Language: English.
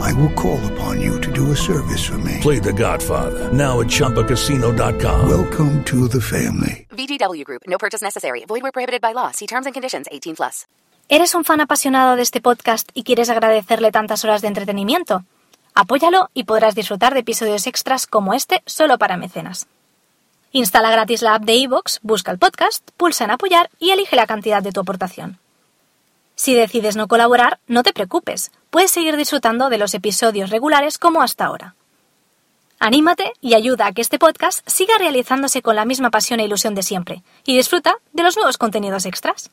I will call upon you to do a service for me. Play The Godfather now at ChumbaCasino.com. Welcome to the family. VGW Group. No purchase necessary. Void where prohibited by law. See terms and conditions. 18 plus. ¿Eres un fan apasionado de este podcast y quieres agradecerle tantas horas de entretenimiento? Apóyalo y podrás disfrutar de episodios extras como este solo para mecenas. Instala gratis la app de iVoox, busca el podcast, pulsa en apoyar y elige la cantidad de tu aportación. Si decides no colaborar, no te preocupes, puedes seguir disfrutando de los episodios regulares como hasta ahora. Anímate y ayuda a que este podcast siga realizándose con la misma pasión e ilusión de siempre, y disfruta de los nuevos contenidos extras.